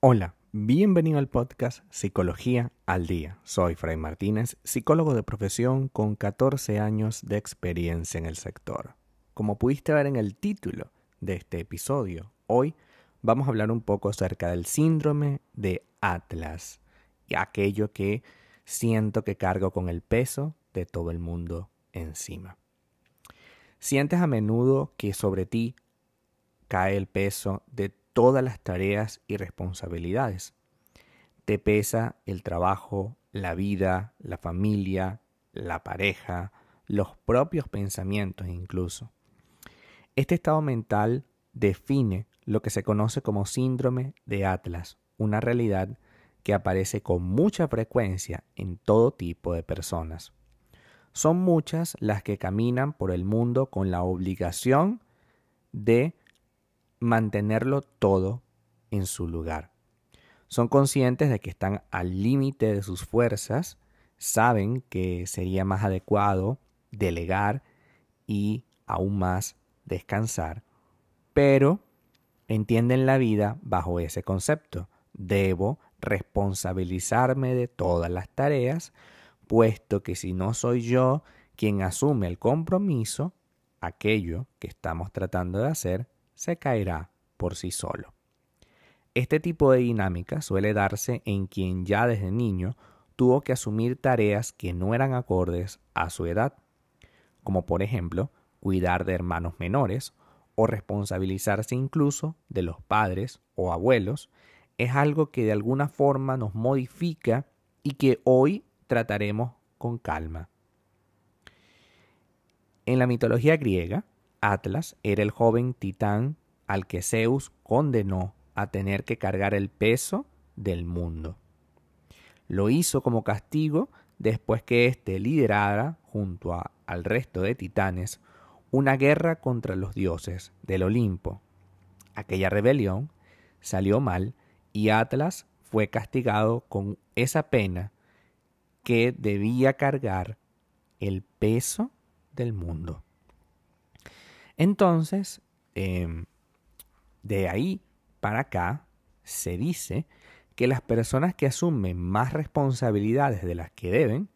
Hola, bienvenido al podcast Psicología al Día. Soy Fray Martínez, psicólogo de profesión con 14 años de experiencia en el sector. Como pudiste ver en el título de este episodio, hoy vamos a hablar un poco acerca del síndrome de Atlas y aquello que siento que cargo con el peso de todo el mundo encima. Sientes a menudo que sobre ti cae el peso de todas las tareas y responsabilidades. Te pesa el trabajo, la vida, la familia, la pareja, los propios pensamientos incluso. Este estado mental define lo que se conoce como síndrome de Atlas, una realidad que aparece con mucha frecuencia en todo tipo de personas. Son muchas las que caminan por el mundo con la obligación de mantenerlo todo en su lugar. Son conscientes de que están al límite de sus fuerzas, saben que sería más adecuado delegar y aún más descansar, pero entienden la vida bajo ese concepto. Debo responsabilizarme de todas las tareas, puesto que si no soy yo quien asume el compromiso, aquello que estamos tratando de hacer se caerá por sí solo. Este tipo de dinámica suele darse en quien ya desde niño tuvo que asumir tareas que no eran acordes a su edad, como por ejemplo cuidar de hermanos menores o responsabilizarse incluso de los padres o abuelos, es algo que de alguna forma nos modifica y que hoy trataremos con calma. En la mitología griega, Atlas era el joven titán al que Zeus condenó a tener que cargar el peso del mundo. Lo hizo como castigo después que éste liderara, junto al resto de titanes, una guerra contra los dioses del Olimpo. Aquella rebelión salió mal y Atlas fue castigado con esa pena que debía cargar el peso del mundo. Entonces, em, de ahí para acá, se dice que las personas que asumen más responsabilidades de las que deben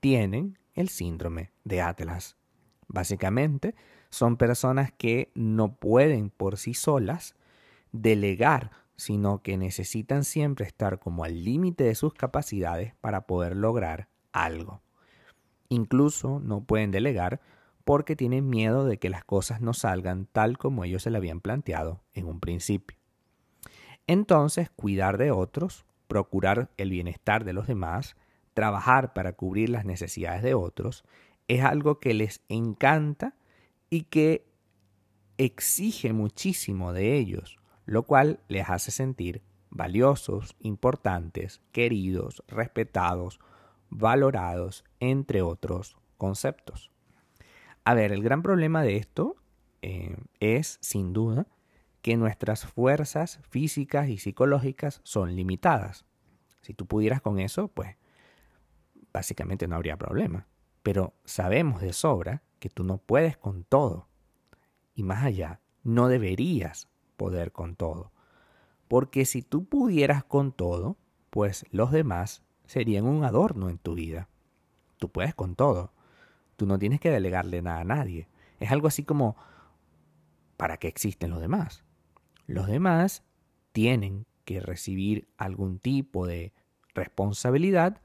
tienen el síndrome de Atlas. Básicamente, son personas que no pueden por sí solas delegar, sino que necesitan siempre estar como al límite de sus capacidades para poder lograr algo. Incluso no pueden delegar porque tienen miedo de que las cosas no salgan tal como ellos se le habían planteado en un principio. Entonces, cuidar de otros, procurar el bienestar de los demás, trabajar para cubrir las necesidades de otros, es algo que les encanta y que exige muchísimo de ellos, lo cual les hace sentir valiosos, importantes, queridos, respetados, valorados, entre otros conceptos. A ver, el gran problema de esto eh, es, sin duda, que nuestras fuerzas físicas y psicológicas son limitadas. Si tú pudieras con eso, pues básicamente no habría problema. Pero sabemos de sobra que tú no puedes con todo. Y más allá, no deberías poder con todo. Porque si tú pudieras con todo, pues los demás serían un adorno en tu vida. Tú puedes con todo. Tú no tienes que delegarle nada a nadie. Es algo así como, ¿para qué existen los demás? Los demás tienen que recibir algún tipo de responsabilidad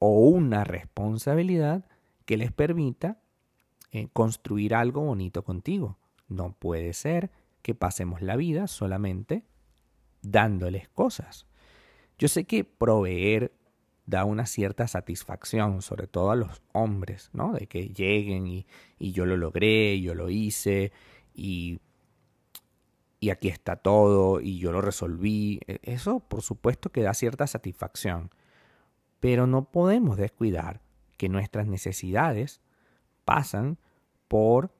o una responsabilidad que les permita eh, construir algo bonito contigo. No puede ser que pasemos la vida solamente dándoles cosas. Yo sé que proveer da una cierta satisfacción, sobre todo a los hombres, ¿no? De que lleguen y, yo lo logré, yo lo hice y, y aquí está todo y yo lo resolví. E, eso por supuesto que da cierta satisfacción, pero no podemos descuidar que nuestras necesidades pasan por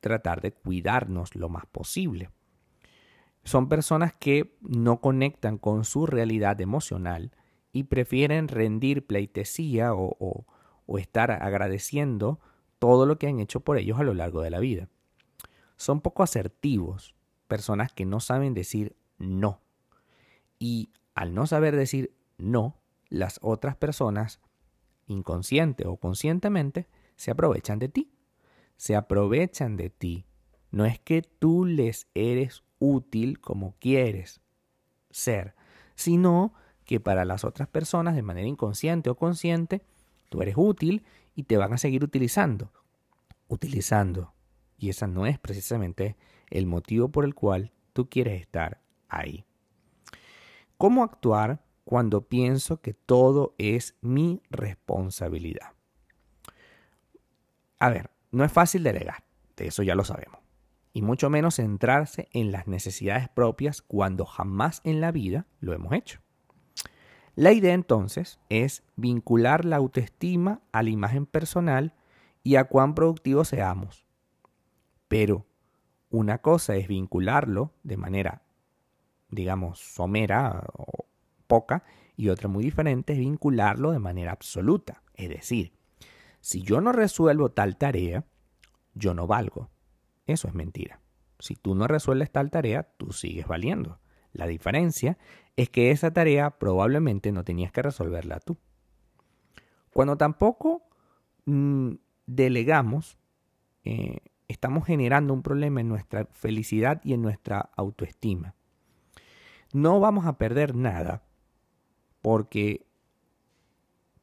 tratar de cuidarnos lo más posible. Son personas que no conectan con su realidad emocional y prefieren rendir pleitesía o, o, estar agradeciendo todo lo que han hecho por ellos a lo largo de la vida. son poco asertivos, personas que no saben decir no. Y al no saber decir no, las otras personas, inconsciente o conscientemente, se aprovechan de ti. Se aprovechan de ti. No es que tú les eres útil como quieres ser, sino que para las otras personas, de manera inconsciente o consciente, tú eres útil y te van a seguir utilizando. Utilizando. Y ese no es precisamente el motivo por el cual tú quieres estar ahí. ¿Cómo actuar cuando pienso que todo es mi responsabilidad? A ver, no es fácil delegar, de eso ya lo sabemos. Y mucho menos centrarse en las necesidades propias cuando jamás en la vida lo hemos hecho. La idea entonces es vincular la autoestima a la imagen personal y a cuán productivos seamos. Pero una cosa es vincularlo de manera, digamos, somera o poca, y otra muy diferente es vincularlo de manera absoluta. Es decir, si yo no resuelvo tal tarea, yo no valgo. Eso es mentira. Si tú no resuelves tal tarea, tú sigues valiendo. La diferencia es que esa tarea probablemente no tenías que resolverla tú. Cuando tampoco mm, delegamos, eh, estamos generando un problema en nuestra felicidad y en nuestra autoestima. No vamos a perder nada porque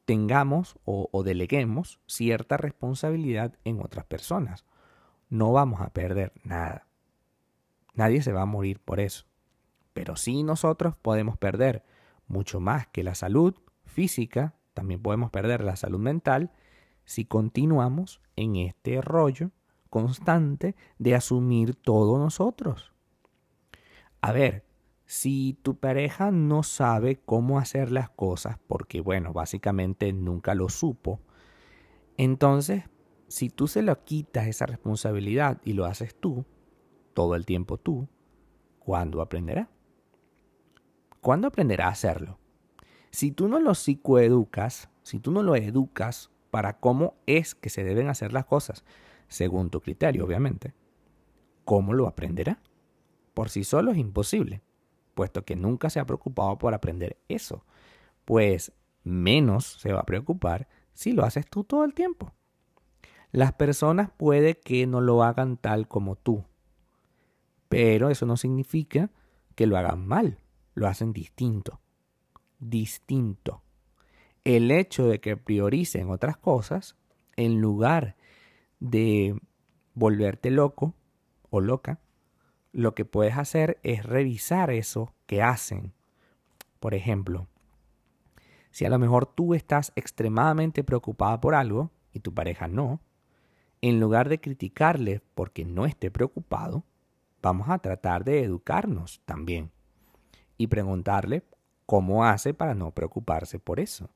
tengamos o deleguemos cierta responsabilidad en otras personas. No vamos a perder nada. Nadie se va a morir por eso. Pero sí nosotros podemos perder mucho más que la salud física, también podemos perder la salud mental si continuamos en este rollo constante de asumir todo nosotros. A ver, si tu pareja no sabe cómo hacer las cosas, porque bueno, básicamente nunca lo supo, entonces, si tú se lo quitas esa responsabilidad y lo haces tú, todo el tiempo tú, ¿cuándo aprenderá? ¿Cuándo aprenderá a hacerlo? Si tú no lo psicoeducas, si tú no lo educas para cómo es que se deben hacer las cosas, según tu criterio, obviamente, ¿cómo lo aprenderá? Por sí solo es imposible, puesto que nunca se ha preocupado por aprender eso. Pues menos se va a preocupar si lo haces tú todo el tiempo. Las personas puede que no lo hagan tal como tú, pero eso no significa que lo hagan mal lo hacen distinto. Distinto. El hecho de que prioricen otras cosas, en lugar de volverte loco o loca, lo que puedes hacer es revisar eso que hacen. Por ejemplo, si a lo mejor tú estás extremadamente preocupada por algo y tu pareja no, en lugar de criticarle porque no esté preocupado, vamos a tratar de educarnos también y preguntarle cómo hace para no preocuparse por eso.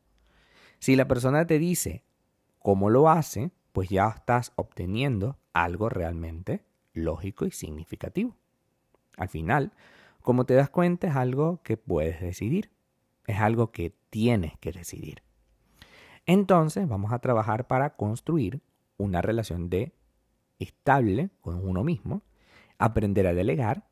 Si la persona te dice cómo lo hace, pues ya estás obteniendo algo realmente lógico y significativo. Al final, como te das cuenta, es algo que puedes decidir, es algo que tienes que decidir. Entonces vamos a trabajar para construir una relación de estable con uno mismo, aprender a delegar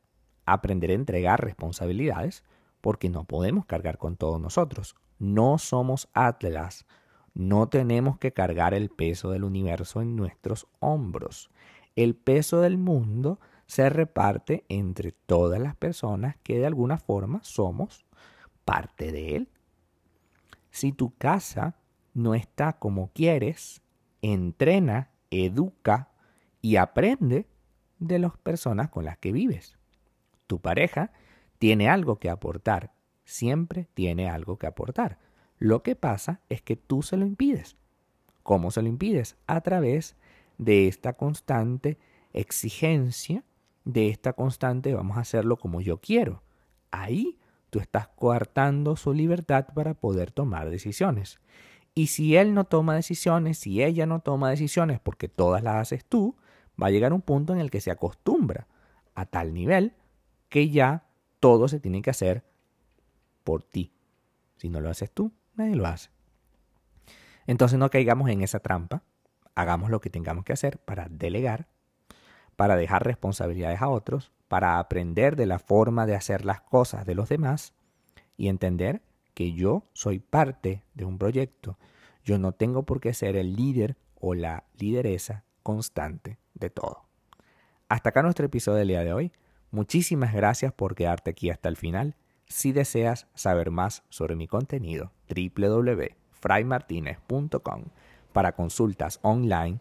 aprender a entregar responsabilidades porque no podemos cargar con todos nosotros. No somos Atlas. No tenemos que cargar el peso del universo en nuestros hombros. El peso del mundo se reparte entre todas las personas que de alguna forma somos parte de él. Si tu casa no está como quieres, entrena, educa y aprende de las personas con las que vives. Tu pareja tiene algo que aportar, siempre tiene algo que aportar. Lo que pasa es que tú se lo impides. ¿Cómo se lo impides? A través de esta constante exigencia, de esta constante vamos a hacerlo como yo quiero. Ahí tú estás coartando su libertad para poder tomar decisiones. Y si él no toma decisiones, si ella no toma decisiones porque todas las haces tú, va a llegar un punto en el que se acostumbra a tal nivel que ya todo se tiene que hacer por ti. Si no lo haces tú, nadie lo hace. Entonces no caigamos en esa trampa, hagamos lo que tengamos que hacer para delegar, para dejar responsabilidades a otros, para aprender de la forma de hacer las cosas de los demás y entender que yo soy parte de un proyecto. Yo no tengo por qué ser el líder o la lideresa constante de todo. Hasta acá nuestro episodio del día de hoy. Muchísimas gracias por quedarte aquí hasta el final. Si deseas saber más sobre mi contenido, www.fraymartinez.com. Para consultas online,